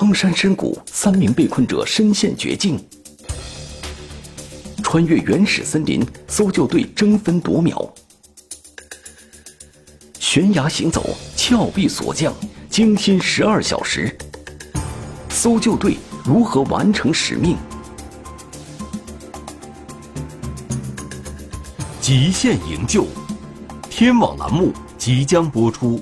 苍山深谷，三名被困者身陷绝境。穿越原始森林，搜救队争分夺秒。悬崖行走，峭壁锁降，惊心十二小时。搜救队如何完成使命？极限营救，天网栏目即将播出。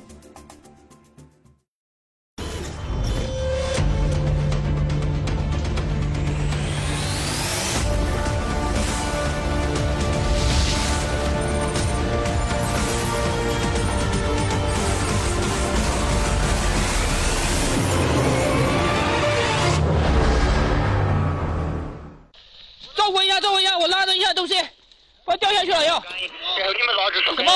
照顾一下，照顾一下，我拉着一下东西，快掉下去了要。你们着什么？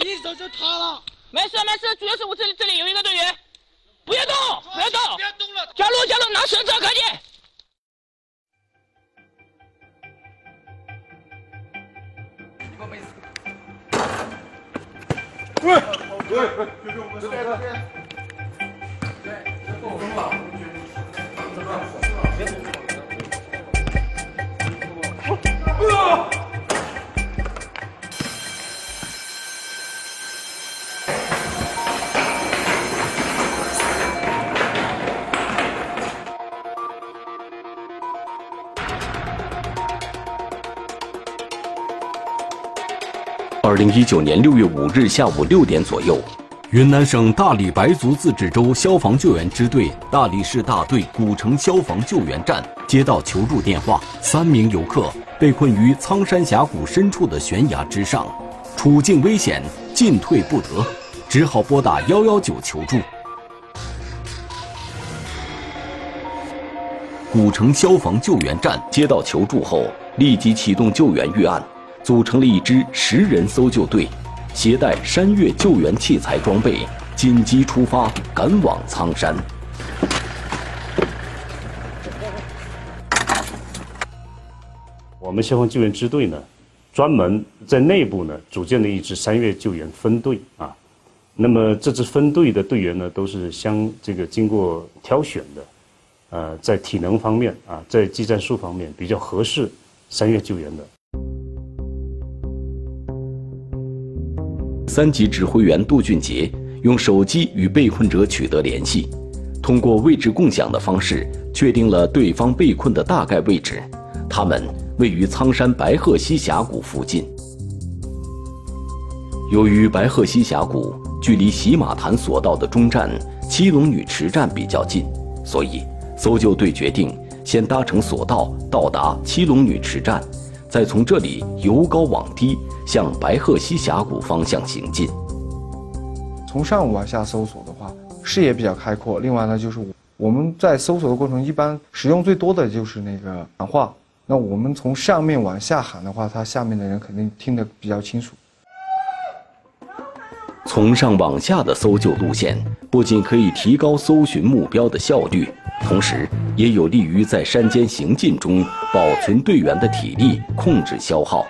你手就塌了。没事没事，主要是我这里这里有一个队员，不要动，不要动。别动了。加路加路，拿绳子，赶紧。你们没死。喂喂喂，就这个。对，够疯了。二零一九年六月五日下午六点左右，云南省大理白族自治州消防救援支队大理市大队古城消防救援站接到求助电话，三名游客被困于苍山峡谷深处的悬崖之上，处境危险，进退不得，只好拨打幺幺九求助。古城消防救援站接到求助后，立即启动救援预案。组成了一支十人搜救队，携带山岳救援器材装备，紧急出发，赶往苍山。我们消防救援支队呢，专门在内部呢组建了一支山岳救援分队啊。那么这支分队的队员呢，都是相这个经过挑选的，呃，在体能方面啊，在技战术方面比较合适山岳救援的。三级指挥员杜俊杰用手机与被困者取得联系，通过位置共享的方式确定了对方被困的大概位置，他们位于苍山白鹤溪峡谷附近。由于白鹤溪峡谷距离喜马潭索道的中站七龙女池站比较近，所以搜救队决定先搭乘索道到达七龙女池站。再从这里由高往低向白鹤溪峡谷方向行进。从上往下搜索的话，视野比较开阔。另外呢，就是我们在搜索的过程，一般使用最多的就是那个喊话。那我们从上面往下喊的话，他下面的人肯定听得比较清楚。从上往下的搜救路线，不仅可以提高搜寻目标的效率。同时，也有利于在山间行进中保存队员的体力，控制消耗。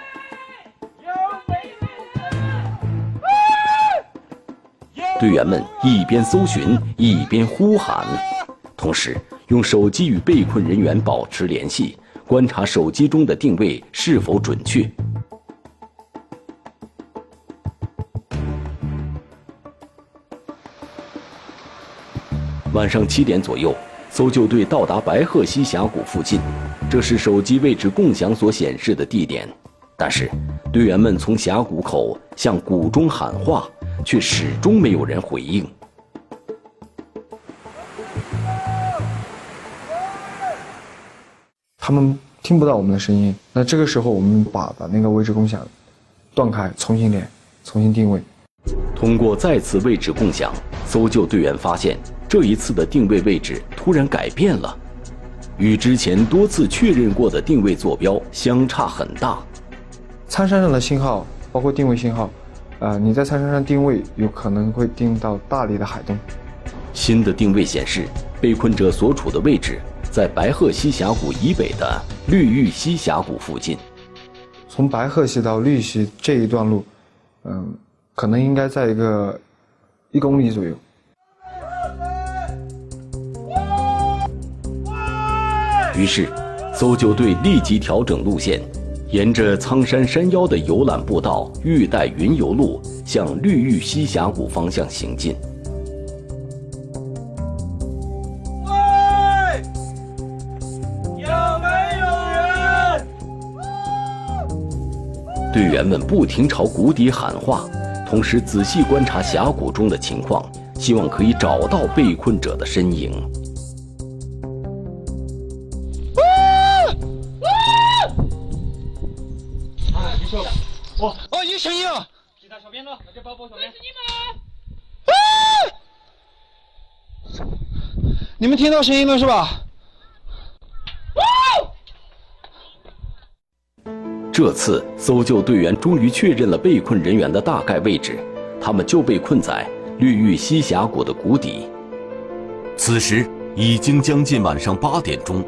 队员们一边搜寻，一边呼喊，同时用手机与被困人员保持联系，观察手机中的定位是否准确。晚上七点左右。搜救队到达白鹤溪峡谷附近，这是手机位置共享所显示的地点。但是，队员们从峡谷口向谷中喊话，却始终没有人回应。他们听不到我们的声音。那这个时候，我们把把那个位置共享断开，重新连，重新定位。通过再次位置共享，搜救队员发现。这一次的定位位置突然改变了，与之前多次确认过的定位坐标相差很大。苍山上的信号，包括定位信号，呃，你在苍山上定位有可能会定到大理的海东。新的定位显示，被困者所处的位置在白鹤溪峡谷以北的绿玉溪峡谷附近。从白鹤溪到绿溪这一段路，嗯，可能应该在一个一公里左右。于是，搜救队立即调整路线，沿着苍山山腰的游览步道玉带云游路向绿玉溪峡谷方向行进。员们不停朝谷底喊话，同时仔细观察峡谷中的情况，希望可以找到被困者的身影。哦，有声音了！其他小编呢？那就包包小编。是你们！你们听到声音了是吧？这次搜救队员终于确认了被困人员的大概位置，他们就被困在绿玉溪峡谷的谷底。此时已经将近晚上八点钟，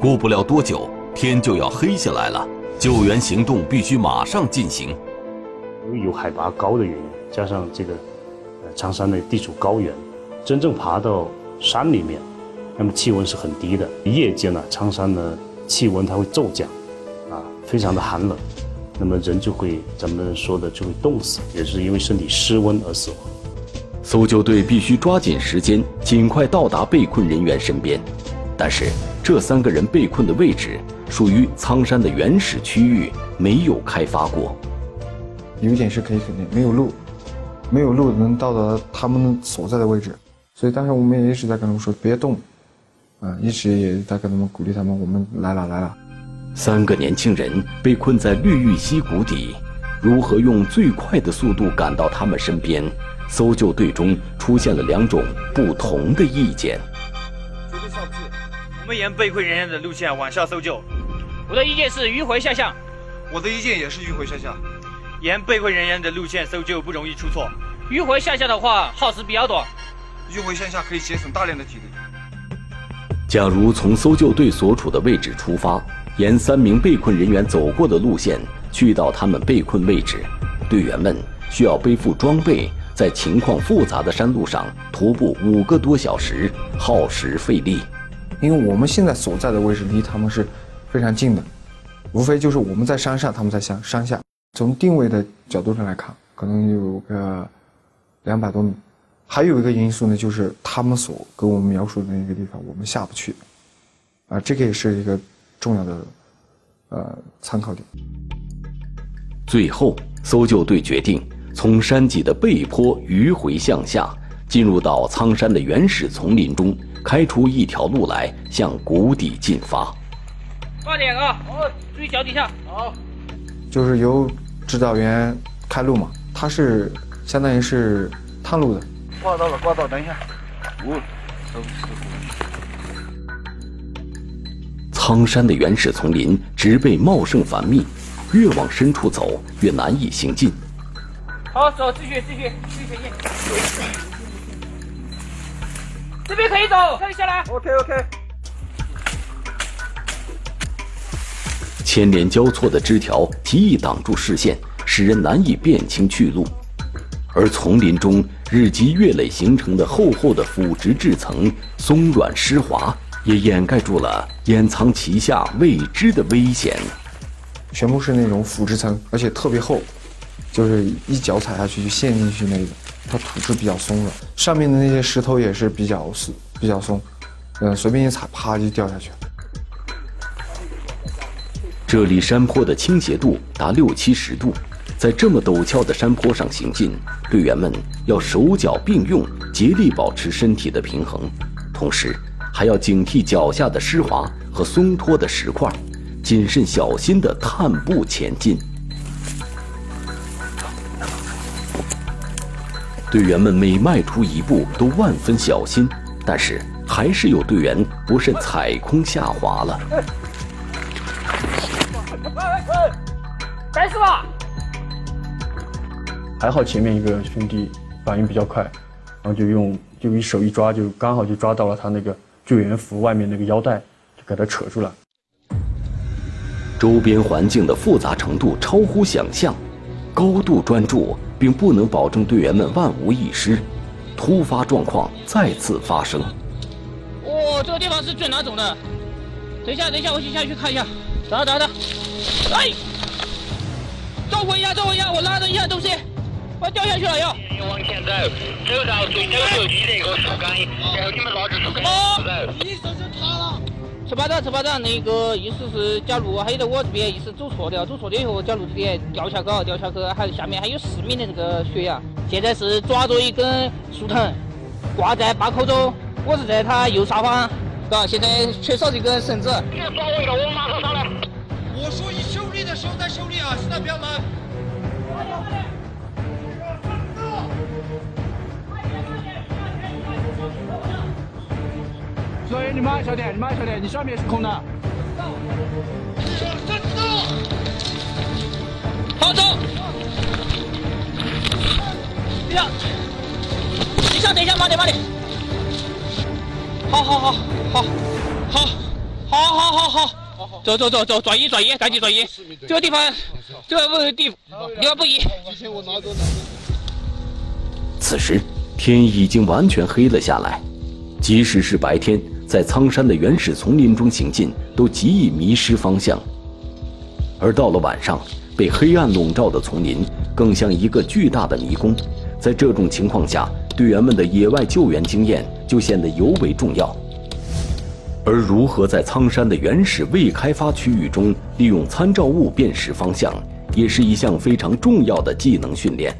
过不了多久天就要黑下来了，救援行动必须马上进行。由于有海拔高的原因，加上这个呃苍山的地处高原，真正爬到山里面，那么气温是很低的。夜间呢，苍山的气温它会骤降，非常的寒冷，那么人就会咱们说的就会冻死，也是因为身体失温而死亡。搜救队必须抓紧时间，尽快到达被困人员身边。但是这三个人被困的位置属于苍山的原始区域，没有开发过。有一点是可以肯定，没有路，没有路能到达他们所在的位置，所以当时我们也一直在跟他们说别动，啊，一直也在跟他们鼓励他们，我们来了来了。三个年轻人被困在绿玉溪谷底，如何用最快的速度赶到他们身边？搜救队中出现了两种不同的意见。绝对下不去，我们沿被困人员的路线往下搜救。我的意见是迂回下降。我的意见也是迂回下降。沿被困人员的路线搜救不容易出错，迂回下降的话耗时比较短。迂回向下可以节省大量的体力。假如从搜救队所处的位置出发，沿三名被困人员走过的路线去到他们被困位置，队员们需要背负装备，在情况复杂的山路上徒步五个多小时，耗时费力。因为我们现在所在的位置离他们是非常近的，无非就是我们在山上，他们在山山下。从定位的角度上来看，可能有个两百多米。还有一个因素呢，就是他们所给我们描述的那个地方，我们下不去。啊，这个也是一个重要的呃参考点。最后，搜救队决定从山脊的背坡迂回向下，进入到苍山的原始丛林中，开出一条路来向谷底进发。慢点啊！哦，注意脚底下。好。就是由指导员开路嘛，他是相当于是探路的。挂到了，挂到，等一下。五。苍山的原始丛林植被茂盛繁密，越往深处走越难以行进。好，走，继续，继续，继续进。这边可以走，可以下来。OK，OK。牵连交错的枝条极易挡住视线，使人难以辨清去路。而丛林中日积月累形成的厚厚的腐殖质层，松软湿滑，也掩盖住了掩藏其下未知的危险。全部是那种腐殖层，而且特别厚，就是一脚踩下去就陷进去那种。它土质比较松软，上面的那些石头也是比较松，比较松，嗯，随便一踩，啪就掉下去了。这里山坡的倾斜度达六七十度，在这么陡峭的山坡上行进，队员们要手脚并用，竭力保持身体的平衡，同时还要警惕脚下的湿滑和松脱的石块，谨慎小心地探步前进。队员们每迈出一步都万分小心，但是还是有队员不慎踩空下滑了。该死了！还好前面一个兄弟反应比较快，然后就用就一手一抓，就刚好就抓到了他那个救援服外面那个腰带，就给他扯出来。周边环境的复杂程度超乎想象，高度专注并不能保证队员们万无一失，突发状况再次发生。哦，这个地方是最难走的，等一下，等一下，我先下去看一下。等等等，哎，照顾一下，照顾一下，我拉着一下东西，我要掉下去了要。往前走，走到最走就记得一个树干，然后你们拿着树干走。你手是塌了。十八张，十八张，那个意思是，假如还有在我这边意思走错了，走错了以后，假如这边掉下去，掉下去，还下面还有四米的这个悬崖。现在是抓着一根树藤，挂在坝口中，我是在他右上方。啊！现在缺少这根绳子。你抓我一个，我马上上来。我说你修理的手在修理啊，现在不要拿。所以你慢小点，你慢小点，你上面是空的。好走。等下，等一下，等一下，慢点，慢点。好好好好好好好好好好，走走走走，转移转移，赶紧转移。这个地方，这个地地方不移。此时天已经完全黑了下来，即使是白天，在苍山的原始丛林中行进，都极易迷失方向。而到了晚上，被黑暗笼罩的丛林，更像一个巨大的迷宫。在这种情况下，队员们的野外救援经验就显得尤为重要。而如何在苍山的原始未开发区域中利用参照物辨识方向，也是一项非常重要的技能训练。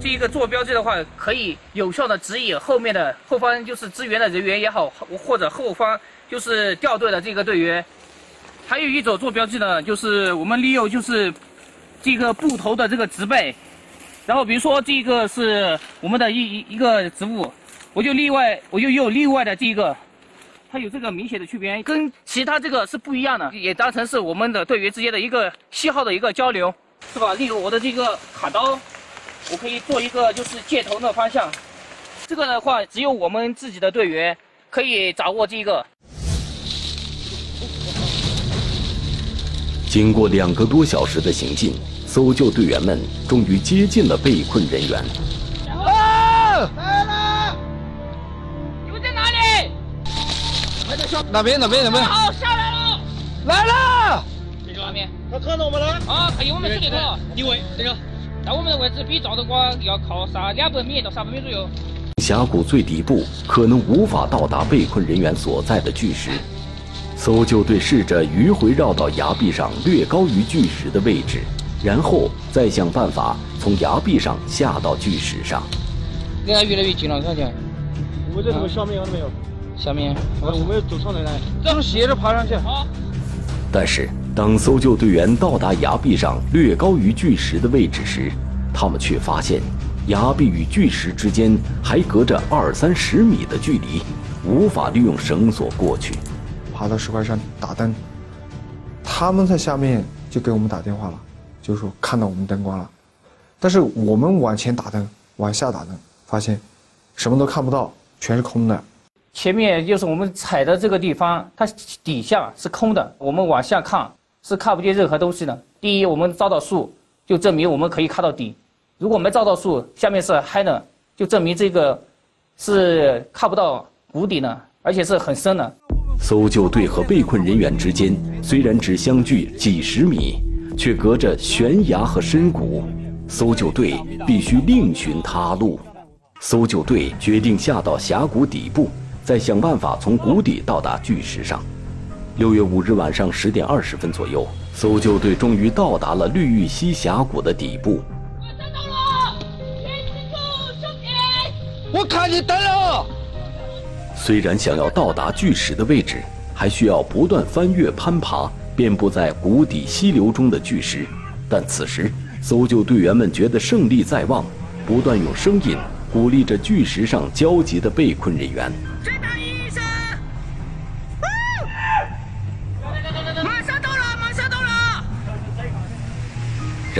这一个做标记的话，可以有效的指引后面的后方就是支援的人员也好，或者后方就是掉队的这个队员。还有一种做标记呢，就是我们利用就是这个布头的这个植被。然后比如说这个是我们的一一一个植物，我就另外，我就用另外的这个，它有这个明显的区别，跟其他这个是不一样的，也当成是我们的队员之间的一个信号的一个交流，是吧？例如我的这个卡刀，我可以做一个就是箭头的方向，这个的话只有我们自己的队员可以掌握这个。经过两个多小时的行进。搜救队员们终于接近了被困人员。啊！来了！你们在哪里？哪边？哪边？哪边？好，下来了！来了！这个画面，他看到我们了。啊，看见我们视频了。定位这个，在我们的位置比照的光要靠上两百米到三百米左右。峡谷最底部可能无法到达被困人员所在的巨石，搜救队试着迂回绕到崖壁上略高于巨石的位置。然后再想办法从崖壁上下到巨石上。离它越来越近了，看见？我们在什么下面有没有？下面。我们要走上来来。走，斜着爬上去。好。但是，当搜救队员到达崖壁上略高于巨石的位置时，他们却发现，崖壁与巨石之间还隔着二三十米的距离，无法利用绳索过去。爬到石块上打灯，他们在下面就给我们打电话了。就是说看到我们灯光了，但是我们往前打灯，往下打灯，发现什么都看不到，全是空的。前面就是我们踩的这个地方，它底下是空的，我们往下看是看不见任何东西的。第一，我们照到树，就证明我们可以看到底；如果没照到树，下面是黑的，就证明这个是看不到谷底的，而且是很深的。搜救队和被困人员之间虽然只相距几十米。却隔着悬崖和深谷，搜救队必须另寻他路。搜救队决定下到峡谷底部，再想办法从谷底到达巨石上。六月五日晚上十点二十分左右，搜救队终于到达了绿玉溪峡谷的底部。我看到了，天清楚，兄弟！我看见灯了。虽然想要到达巨石的位置，还需要不断翻越攀爬。遍布在谷底溪流中的巨石，但此时搜救队员们觉得胜利在望，不断用声音鼓励着巨石上焦急的被困人员。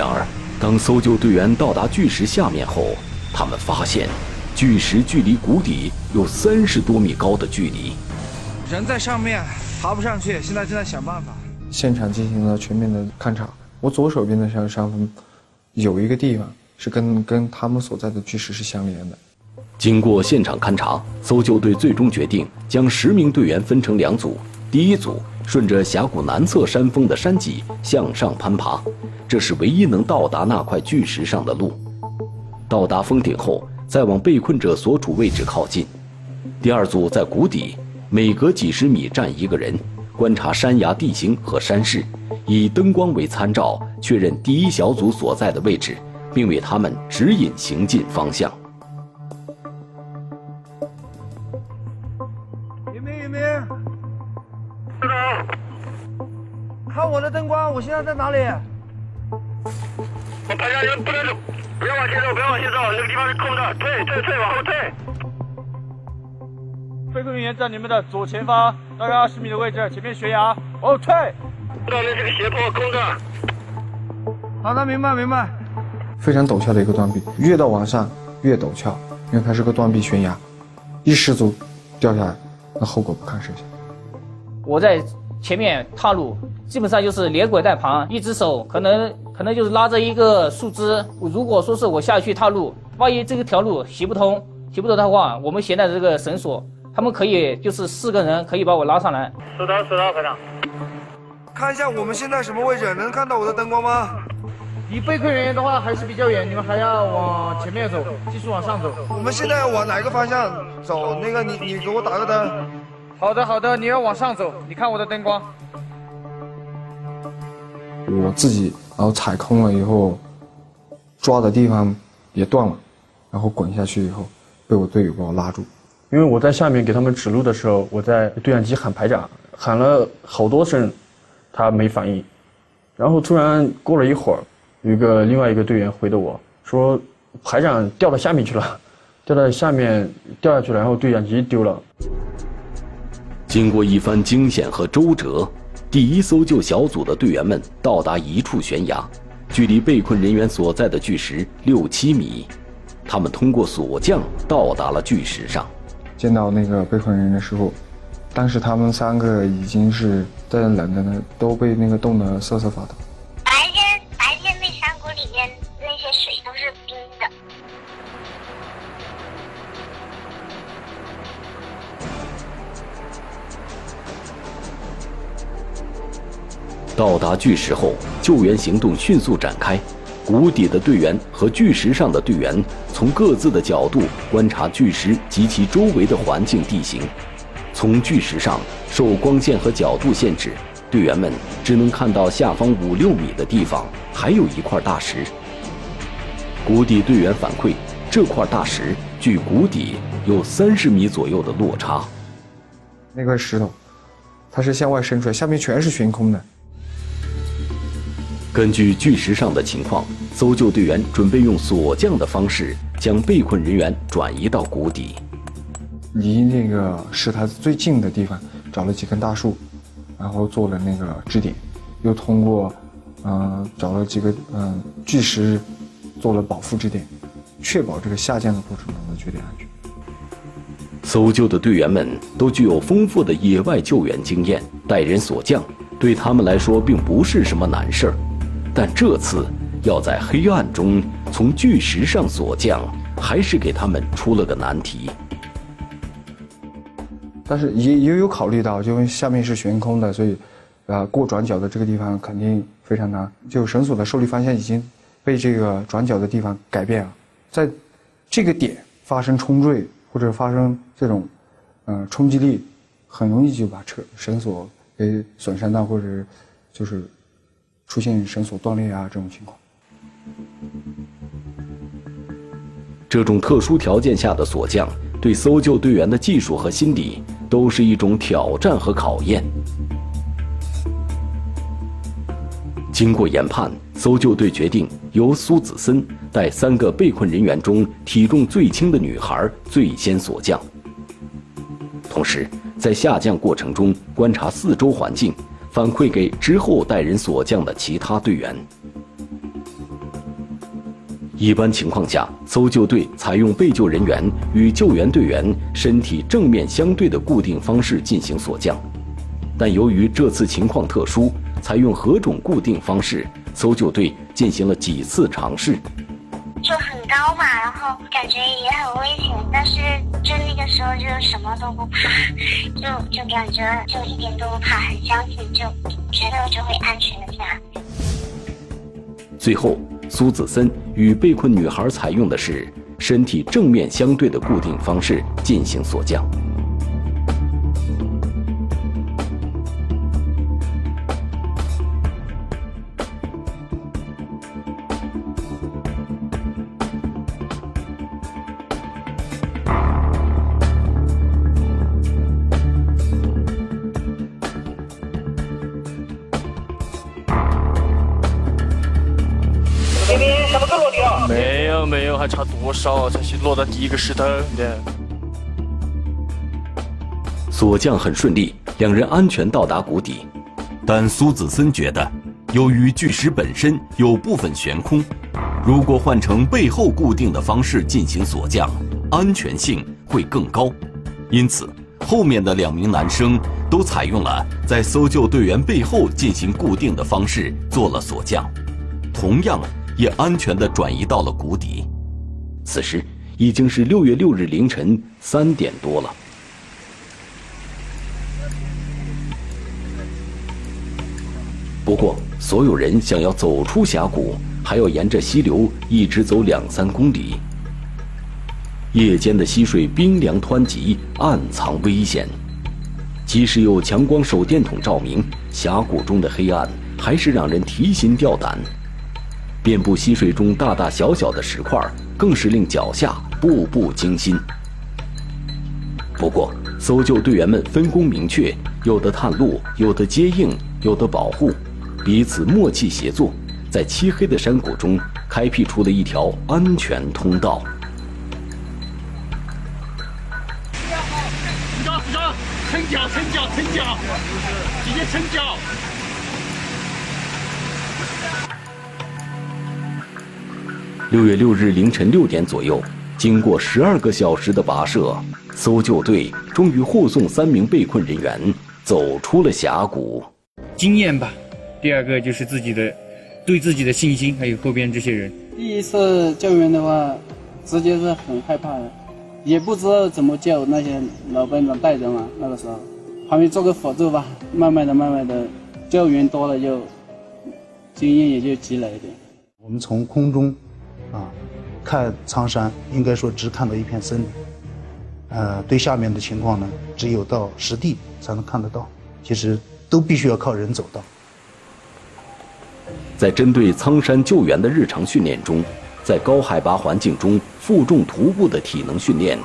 然而，当搜救队员到达巨石下面后，他们发现，巨石距离谷底有三十多米高的距离。人在上面，爬不上去，现在正在想办法。现场进行了全面的勘查，我左手边的上上方有一个地方是跟跟他们所在的巨石是相连的。经过现场勘查，搜救队最终决定将十名队员分成两组，第一组顺着峡谷南侧山峰的山脊向上攀爬，这是唯一能到达那块巨石上的路。到达峰顶后，再往被困者所处位置靠近。第二组在谷底，每隔几十米站一个人，观察山崖地形和山势，以灯光为参照，确认第一小组所在的位置，并为他们指引行进方向。我现在在哪里？我排下人不能走，不要往前走，不要往前走，那个地方是空的，退退退，往后退。被困人员在你们的左前方，大概二十米的位置，前面悬崖，往后退。那边这个斜坡，空的。好的，明白明白。非常陡峭的一个断壁，越到往上越陡峭，因为它是个断壁悬崖，一失足掉下来，那后果不堪设想。我在前面踏路，基本上就是连滚带爬，一只手可能可能就是拉着一个树枝。如果说是我下去踏路，万一这个条路行不通，行不通的话，我们现在这个绳索，他们可以就是四个人可以把我拉上来。收到，收到，排长。看一下我们现在什么位置？能看到我的灯光吗？离被困人员的话还是比较远，你们还要往前面走，继续往上走。我们现在往哪个方向走？那个你你给我打个灯。好的，好的，你要往上走，你看我的灯光。我自己然后踩空了以后，抓的地方也断了，然后滚下去以后，被我队友把我拉住。因为我在下面给他们指路的时候，我在对讲机喊排长，喊了好多声，他没反应。然后突然过了一会儿，有一个另外一个队员回的我说，排长掉到下面去了，掉到下面掉下去了，然后对讲机丢了。经过一番惊险和周折，第一搜救小组的队员们到达一处悬崖，距离被困人员所在的巨石六七米。他们通过索降到达了巨石上。见到那个被困人员的时候，当时他们三个已经是在冷的呢，都被那个冻得瑟瑟发抖。到达巨石后，救援行动迅速展开。谷底的队员和巨石上的队员从各自的角度观察巨石及其周围的环境地形。从巨石上受光线和角度限制，队员们只能看到下方五六米的地方还有一块大石。谷底队员反馈，这块大石距谷底有三十米左右的落差。那块石头，它是向外伸出来，下面全是悬空的。根据巨石上的情况，搜救队员准备用索降的方式将被困人员转移到谷底。离那个石台子最近的地方找了几根大树，然后做了那个支点，又通过，嗯，找了几个嗯巨石，做了保护支点，确保这个下降的过程中的绝对安全。搜救的队员们都具有丰富的野外救援经验，带人索降对他们来说并不是什么难事儿。但这次要在黑暗中从巨石上锁降，还是给他们出了个难题。但是也也有考虑到，就因为下面是悬空的，所以，啊，过转角的这个地方肯定非常难。就绳索的受力方向已经被这个转角的地方改变了，在这个点发生冲坠或者发生这种，嗯，冲击力，很容易就把车绳索给损伤到，或者就是出现绳索断裂啊这种情况。这种特殊条件下的锁降，对搜救队员的技术和心理都是一种挑战和考验。经过研判，搜救队决定由苏子森带三个被困人员中体重最轻的女孩最先锁降，同时在下降过程中观察四周环境，反馈给之后带人锁降的其他队员。一般情况下，搜救队采用被救人员与救援队员身体正面相对的固定方式进行锁降，但由于这次情况特殊，采用何种固定方式，搜救队进行了几次尝试。就很高嘛，然后感觉也很危险，但是就那个时候就什么都不怕，就就感觉就一点都不怕，很相信，就觉得就会安全的下。最后，苏子森与被困女孩采用的是身体正面相对的固定方式进行锁降。少才是落到第一个石头的？锁降很顺利，两人安全到达谷底。但苏子森觉得，由于巨石本身有部分悬空，如果换成背后固定的方式进行锁降，安全性会更高。因此，后面的两名男生都采用了在搜救队员背后进行固定的方式做了锁降，同样。也安全地转移到了谷底。此时已经是六月六日凌晨三点多了。不过，所有人想要走出峡谷，还要沿着溪流一直走两三公里。夜间的溪水冰凉湍急，暗藏危险。即使有强光手电筒照明，峡谷中的黑暗还是让人提心吊胆。遍布溪水中大大小小的石块，更是令脚下步步惊心。不过，搜救队员们分工明确，有的探路，有的接应，有的保护，彼此默契协作，在漆黑的山谷中开辟出了一条安全通道。撑脚，撑脚，撑脚，直接撑脚。六月六日凌晨六点左右，经过十二个小时的跋涉，搜救队终于护送三名被困人员走出了峡谷。经验吧，第二个就是自己的对自己的信心，还有后边这些人。第一次救援的话，直接是很害怕的，也不知道怎么救那些老班长带着嘛。那个时候，旁边做个辅助吧，慢慢的、慢慢的，救援多了就经验也就积累一点。我们从空中。啊，看苍山应该说只看到一片森林，呃，对下面的情况呢，只有到实地才能看得到。其实都必须要靠人走到。在针对苍山救援的日常训练中，在高海拔环境中负重徒步的体能训练，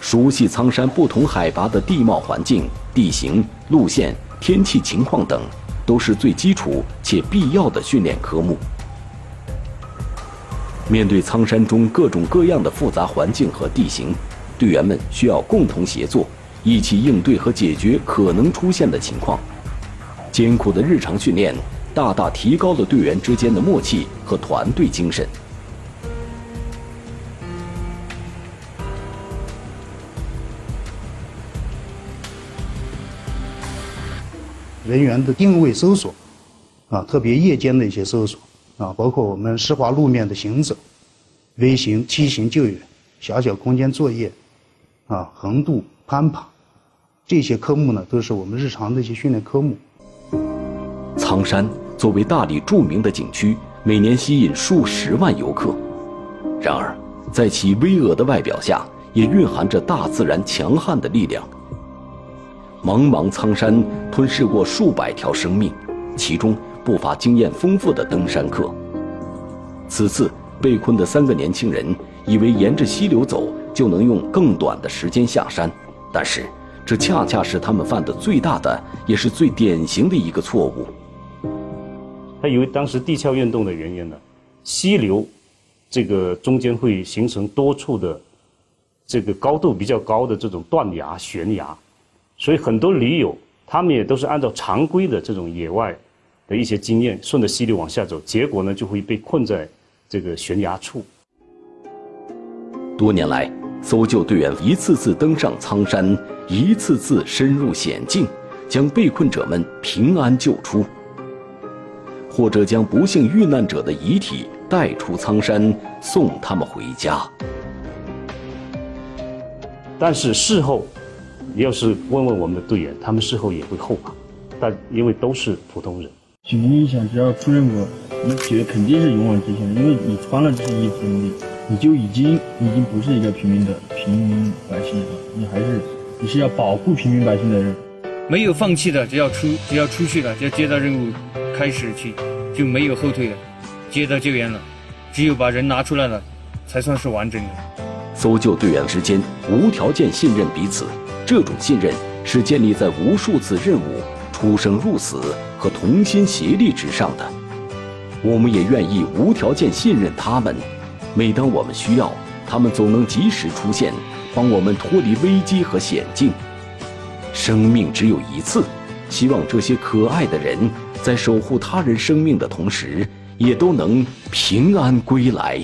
熟悉苍山不同海拔的地貌环境、地形、路线、天气情况等，都是最基础且必要的训练科目。面对苍山中各种各样的复杂环境和地形，队员们需要共同协作，一起应对和解决可能出现的情况。艰苦的日常训练，大大提高了队员之间的默契和团队精神。人员的定位搜索，啊，特别夜间的一些搜索。啊，包括我们湿滑路面的行走、微型、梯形救援、小小空间作业，啊，横渡、攀爬，这些科目呢，都是我们日常的一些训练科目。苍山作为大理著名的景区，每年吸引数十万游客。然而，在其巍峨的外表下，也蕴含着大自然强悍的力量。茫茫苍山吞噬过数百条生命，其中。不乏经验丰富的登山客。此次被困的三个年轻人以为沿着溪流走就能用更短的时间下山，但是这恰恰是他们犯的最大的也是最典型的一个错误。他以为当时地壳运动的原因呢，溪流这个中间会形成多处的这个高度比较高的这种断崖悬崖，所以很多驴友他们也都是按照常规的这种野外。的一些经验，顺着溪流往下走，结果呢就会被困在这个悬崖处。多年来，搜救队员一次次登上苍山，一次次深入险境，将被困者们平安救出，或者将不幸遇难者的遗体带出苍山，送他们回家。但是事后，要是问问我们的队员，他们事后也会后怕，但因为都是普通人。警民影响，只要出任务，你觉得肯定是勇往直前的，因为你穿了这些衣服，你你就已经已经不是一个平民的平民百姓了，你还是你是要保护平民百姓的人。没有放弃的，只要出只要出去了，就接到任务开始去，就没有后退的，接到救援了，只有把人拿出来了，才算是完整的。搜救队员之间无条件信任彼此，这种信任是建立在无数次任务出生入死和同心协力之上的。我们也愿意无条件信任他们，每当我们需要，他们总能及时出现，帮我们脱离危机和险境。生命只有一次，希望这些可爱的人在守护他人生命的同时，也都能平安归来。